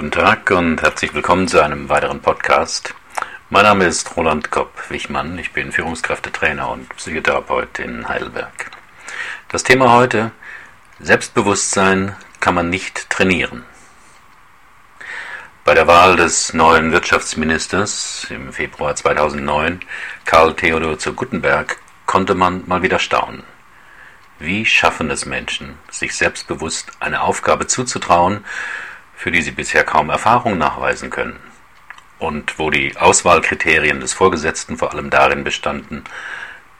Guten Tag und herzlich willkommen zu einem weiteren Podcast. Mein Name ist Roland Kopp-Wichmann. Ich bin Führungskräftetrainer und Psychotherapeut in Heidelberg. Das Thema heute: Selbstbewusstsein kann man nicht trainieren. Bei der Wahl des neuen Wirtschaftsministers im Februar 2009, Karl Theodor zu Guttenberg, konnte man mal wieder staunen. Wie schaffen es Menschen, sich selbstbewusst eine Aufgabe zuzutrauen, für die sie bisher kaum Erfahrung nachweisen können? Und wo die Auswahlkriterien des Vorgesetzten vor allem darin bestanden,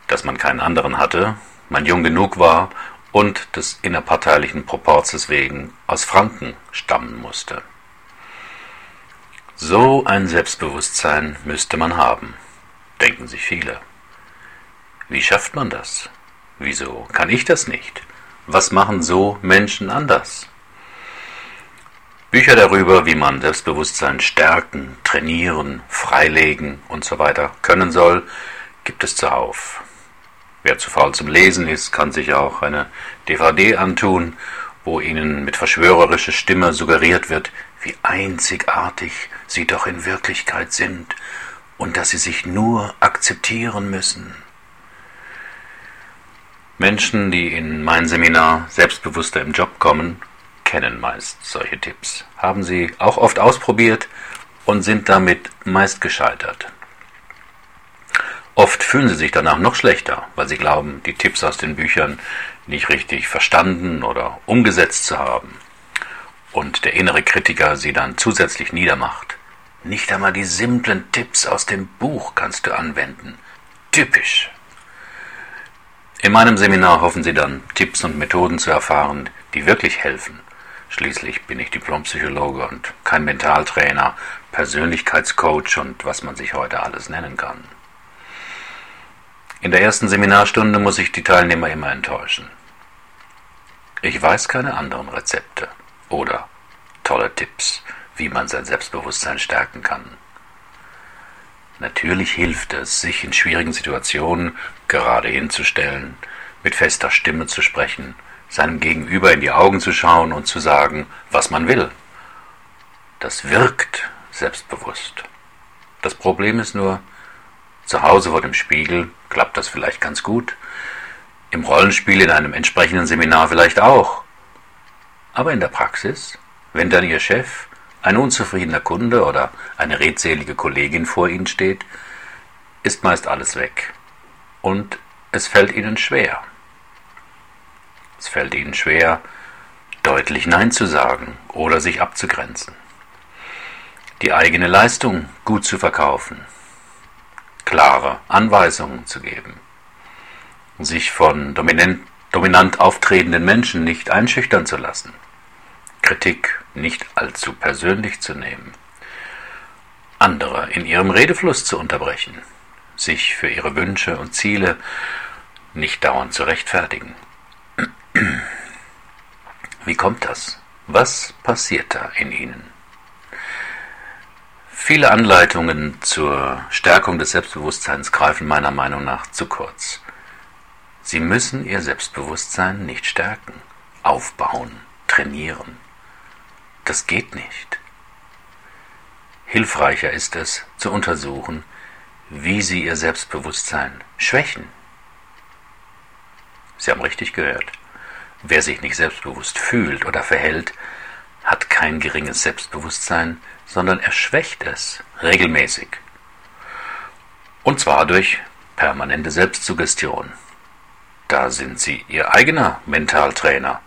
dass man keinen anderen hatte, man jung genug war und des innerparteilichen Proporzes wegen aus Franken stammen musste. So ein Selbstbewusstsein müsste man haben, denken sich viele. Wie schafft man das? Wieso kann ich das nicht? Was machen so Menschen anders? Bücher darüber, wie man Selbstbewusstsein stärken, trainieren, freilegen und so weiter können soll, gibt es zuhauf. Wer zu faul zum Lesen ist, kann sich auch eine DVD antun, wo ihnen mit verschwörerischer Stimme suggeriert wird, wie einzigartig sie doch in Wirklichkeit sind und dass sie sich nur akzeptieren müssen. Menschen, die in mein Seminar Selbstbewusster im Job kommen, kennen meist solche Tipps, haben sie auch oft ausprobiert und sind damit meist gescheitert. Oft fühlen sie sich danach noch schlechter, weil sie glauben, die Tipps aus den Büchern nicht richtig verstanden oder umgesetzt zu haben und der innere Kritiker sie dann zusätzlich niedermacht. Nicht einmal die simplen Tipps aus dem Buch kannst du anwenden. Typisch. In meinem Seminar hoffen Sie dann, Tipps und Methoden zu erfahren, die wirklich helfen. Schließlich bin ich Diplompsychologe und kein Mentaltrainer, Persönlichkeitscoach und was man sich heute alles nennen kann. In der ersten Seminarstunde muss ich die Teilnehmer immer enttäuschen. Ich weiß keine anderen Rezepte oder tolle Tipps, wie man sein Selbstbewusstsein stärken kann. Natürlich hilft es, sich in schwierigen Situationen gerade hinzustellen, mit fester Stimme zu sprechen, seinem Gegenüber in die Augen zu schauen und zu sagen, was man will. Das wirkt selbstbewusst. Das Problem ist nur, zu Hause vor dem Spiegel klappt das vielleicht ganz gut, im Rollenspiel in einem entsprechenden Seminar vielleicht auch. Aber in der Praxis, wenn dann Ihr Chef, ein unzufriedener Kunde oder eine redselige Kollegin vor Ihnen steht, ist meist alles weg. Und es fällt Ihnen schwer. Es fällt Ihnen schwer, deutlich Nein zu sagen oder sich abzugrenzen. Die eigene Leistung gut zu verkaufen. Klare Anweisungen zu geben. Sich von dominant, dominant auftretenden Menschen nicht einschüchtern zu lassen. Kritik nicht allzu persönlich zu nehmen. Andere in ihrem Redefluss zu unterbrechen. Sich für ihre Wünsche und Ziele nicht dauernd zu rechtfertigen. Wie kommt das? Was passiert da in Ihnen? Viele Anleitungen zur Stärkung des Selbstbewusstseins greifen meiner Meinung nach zu kurz. Sie müssen Ihr Selbstbewusstsein nicht stärken, aufbauen, trainieren. Das geht nicht. Hilfreicher ist es, zu untersuchen, wie Sie Ihr Selbstbewusstsein schwächen. Sie haben richtig gehört. Wer sich nicht selbstbewusst fühlt oder verhält, hat kein geringes Selbstbewusstsein, sondern er schwächt es regelmäßig. Und zwar durch permanente Selbstsuggestion. Da sind Sie Ihr eigener Mentaltrainer,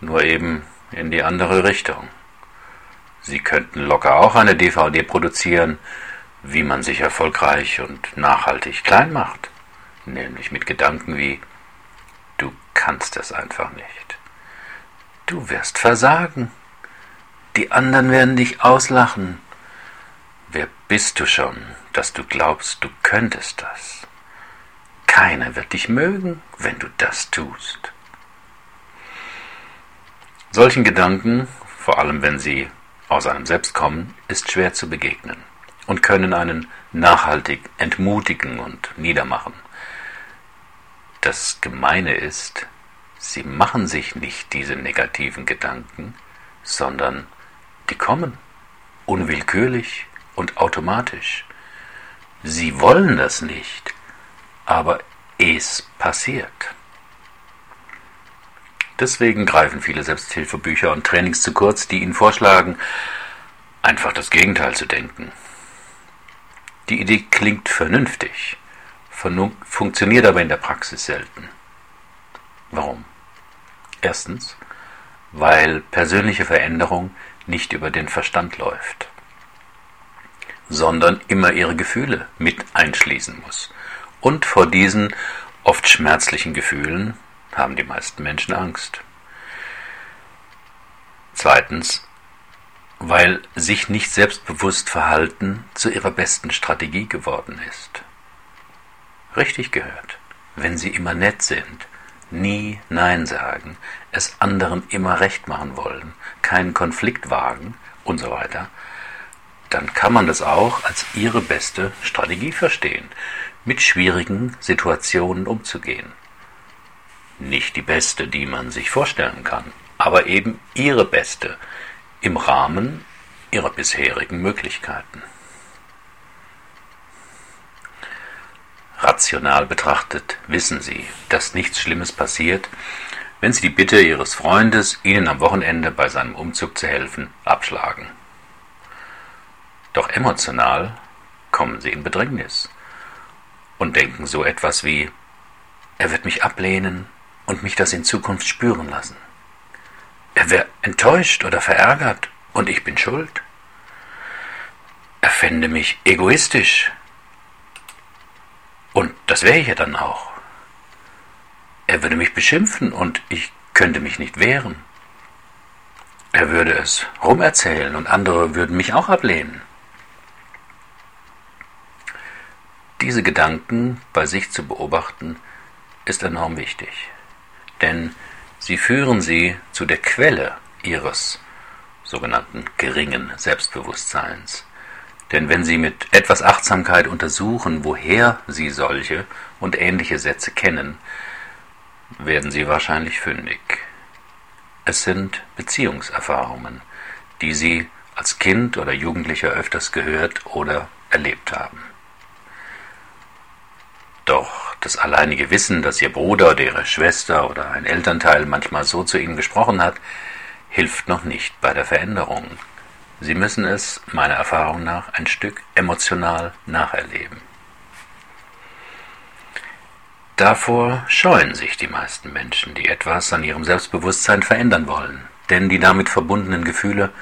nur eben in die andere Richtung. Sie könnten locker auch eine DVD produzieren, wie man sich erfolgreich und nachhaltig klein macht, nämlich mit Gedanken wie kannst es einfach nicht. Du wirst versagen. Die anderen werden dich auslachen. Wer bist du schon, dass du glaubst, du könntest das? Keiner wird dich mögen, wenn du das tust. Solchen Gedanken, vor allem wenn sie aus einem selbst kommen, ist schwer zu begegnen und können einen nachhaltig entmutigen und niedermachen. Das Gemeine ist, sie machen sich nicht diese negativen Gedanken, sondern die kommen unwillkürlich und automatisch. Sie wollen das nicht, aber es passiert. Deswegen greifen viele Selbsthilfebücher und Trainings zu kurz, die ihnen vorschlagen, einfach das Gegenteil zu denken. Die Idee klingt vernünftig, funktioniert aber in der Praxis selten. Warum? Erstens, weil persönliche Veränderung nicht über den Verstand läuft, sondern immer ihre Gefühle mit einschließen muss. Und vor diesen oft schmerzlichen Gefühlen haben die meisten Menschen Angst. Zweitens, weil sich nicht selbstbewusst verhalten zu ihrer besten Strategie geworden ist. Richtig gehört, wenn sie immer nett sind, nie Nein sagen, es anderen immer recht machen wollen, keinen Konflikt wagen und so weiter, dann kann man das auch als ihre beste Strategie verstehen, mit schwierigen Situationen umzugehen. Nicht die beste, die man sich vorstellen kann, aber eben ihre beste im Rahmen ihrer bisherigen Möglichkeiten. Rational betrachtet wissen Sie, dass nichts Schlimmes passiert, wenn Sie die Bitte Ihres Freundes, Ihnen am Wochenende bei seinem Umzug zu helfen, abschlagen. Doch emotional kommen Sie in Bedrängnis und denken so etwas wie, er wird mich ablehnen und mich das in Zukunft spüren lassen. Er wäre enttäuscht oder verärgert und ich bin schuld. Er fände mich egoistisch und das wäre ich ja dann auch. Er würde mich beschimpfen und ich könnte mich nicht wehren. Er würde es rumerzählen und andere würden mich auch ablehnen. Diese Gedanken bei sich zu beobachten, ist enorm wichtig, denn sie führen sie zu der Quelle ihres sogenannten geringen Selbstbewusstseins. Denn wenn Sie mit etwas Achtsamkeit untersuchen, woher Sie solche und ähnliche Sätze kennen, werden Sie wahrscheinlich fündig. Es sind Beziehungserfahrungen, die Sie als Kind oder Jugendlicher öfters gehört oder erlebt haben. Doch das alleinige Wissen, dass Ihr Bruder oder Ihre Schwester oder ein Elternteil manchmal so zu Ihnen gesprochen hat, hilft noch nicht bei der Veränderung. Sie müssen es, meiner Erfahrung nach, ein Stück emotional nacherleben. Davor scheuen sich die meisten Menschen, die etwas an ihrem Selbstbewusstsein verändern wollen, denn die damit verbundenen Gefühle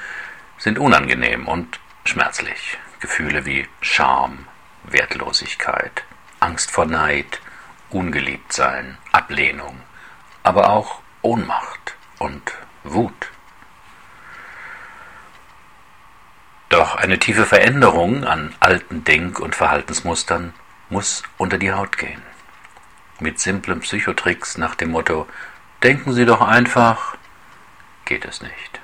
sind unangenehm und schmerzlich. Gefühle wie Scham, Wertlosigkeit, Angst vor Neid, Ungeliebtsein, Ablehnung, aber auch Ohnmacht und Wut. Doch eine tiefe Veränderung an alten Denk- und Verhaltensmustern muss unter die Haut gehen. Mit simplen Psychotricks nach dem Motto Denken Sie doch einfach geht es nicht.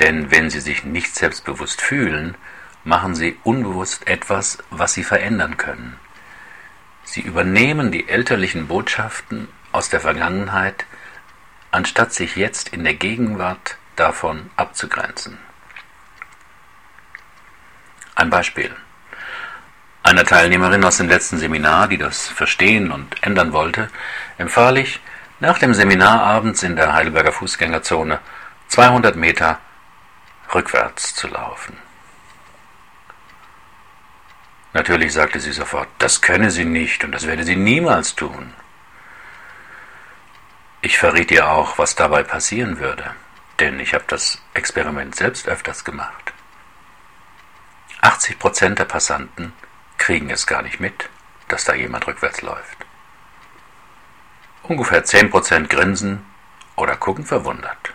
Denn wenn Sie sich nicht selbstbewusst fühlen, machen Sie unbewusst etwas, was Sie verändern können. Sie übernehmen die elterlichen Botschaften aus der Vergangenheit, anstatt sich jetzt in der Gegenwart davon abzugrenzen. Ein Beispiel. Einer Teilnehmerin aus dem letzten Seminar, die das verstehen und ändern wollte, empfahl ich, nach dem Seminar abends in der Heidelberger Fußgängerzone 200 Meter rückwärts zu laufen. Natürlich sagte sie sofort, das könne sie nicht und das werde sie niemals tun. Ich verriet ihr auch, was dabei passieren würde, denn ich habe das Experiment selbst öfters gemacht. 80 Prozent der Passanten kriegen es gar nicht mit, dass da jemand rückwärts läuft. Ungefähr 10 Prozent grinsen oder gucken verwundert.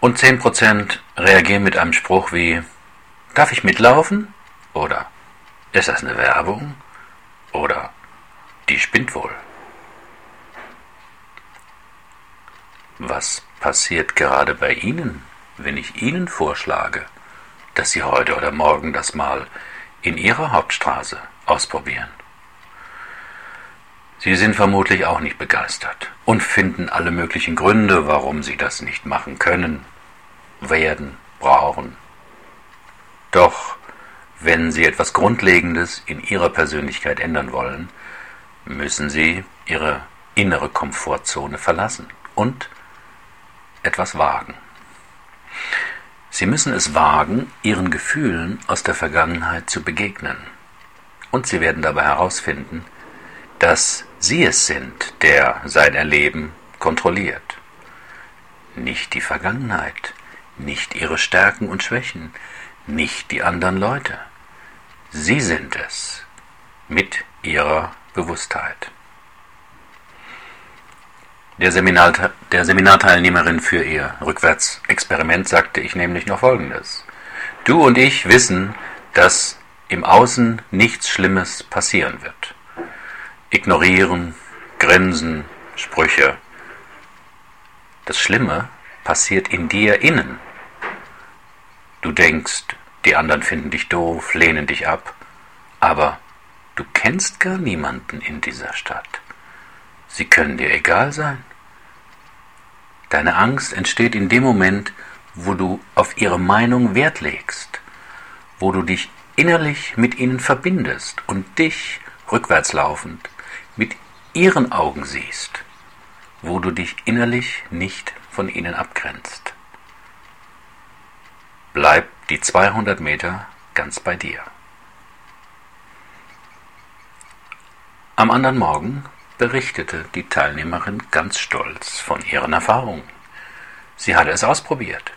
Und 10 Prozent reagieren mit einem Spruch wie Darf ich mitlaufen? Oder Ist das eine Werbung? Oder Die spinnt wohl. Was passiert gerade bei Ihnen, wenn ich Ihnen vorschlage, dass Sie heute oder morgen das mal in Ihrer Hauptstraße ausprobieren. Sie sind vermutlich auch nicht begeistert und finden alle möglichen Gründe, warum Sie das nicht machen können, werden, brauchen. Doch wenn Sie etwas Grundlegendes in Ihrer Persönlichkeit ändern wollen, müssen Sie Ihre innere Komfortzone verlassen und etwas wagen. Sie müssen es wagen, Ihren Gefühlen aus der Vergangenheit zu begegnen. Und Sie werden dabei herausfinden, dass Sie es sind, der sein Erleben kontrolliert. Nicht die Vergangenheit, nicht Ihre Stärken und Schwächen, nicht die anderen Leute. Sie sind es mit Ihrer Bewusstheit. Der, Seminar, der Seminarteilnehmerin für ihr Rückwärtsexperiment sagte ich nämlich noch Folgendes. Du und ich wissen, dass im Außen nichts Schlimmes passieren wird. Ignorieren, Grinsen, Sprüche. Das Schlimme passiert in dir innen. Du denkst, die anderen finden dich doof, lehnen dich ab, aber du kennst gar niemanden in dieser Stadt. Sie können dir egal sein. Deine Angst entsteht in dem Moment, wo du auf ihre Meinung Wert legst, wo du dich innerlich mit ihnen verbindest und dich rückwärts laufend mit ihren Augen siehst, wo du dich innerlich nicht von ihnen abgrenzt. Bleib die 200 Meter ganz bei dir. Am anderen Morgen berichtete die Teilnehmerin ganz stolz von ihren Erfahrungen. Sie hatte es ausprobiert.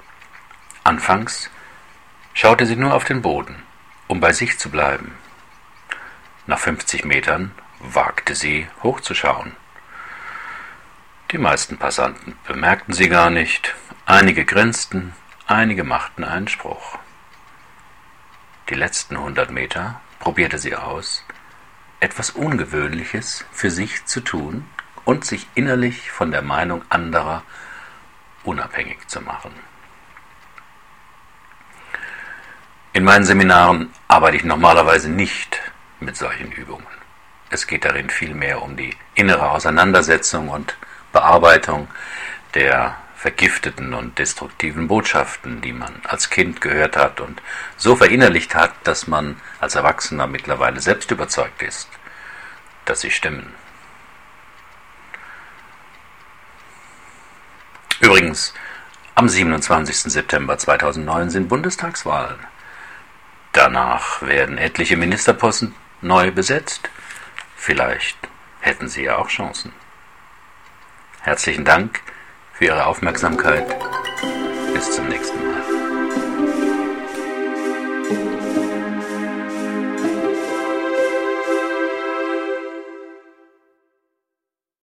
Anfangs schaute sie nur auf den Boden, um bei sich zu bleiben. Nach 50 Metern wagte sie hochzuschauen. Die meisten Passanten bemerkten sie gar nicht, einige grinsten, einige machten einen Spruch. Die letzten hundert Meter probierte sie aus, etwas Ungewöhnliches für sich zu tun und sich innerlich von der Meinung anderer unabhängig zu machen. In meinen Seminaren arbeite ich normalerweise nicht mit solchen Übungen. Es geht darin vielmehr um die innere Auseinandersetzung und Bearbeitung der vergifteten und destruktiven Botschaften, die man als Kind gehört hat und so verinnerlicht hat, dass man als Erwachsener mittlerweile selbst überzeugt ist, dass sie stimmen. Übrigens, am 27. September 2009 sind Bundestagswahlen. Danach werden etliche Ministerposten neu besetzt. Vielleicht hätten Sie ja auch Chancen. Herzlichen Dank für Ihre Aufmerksamkeit. Bis zum nächsten Mal.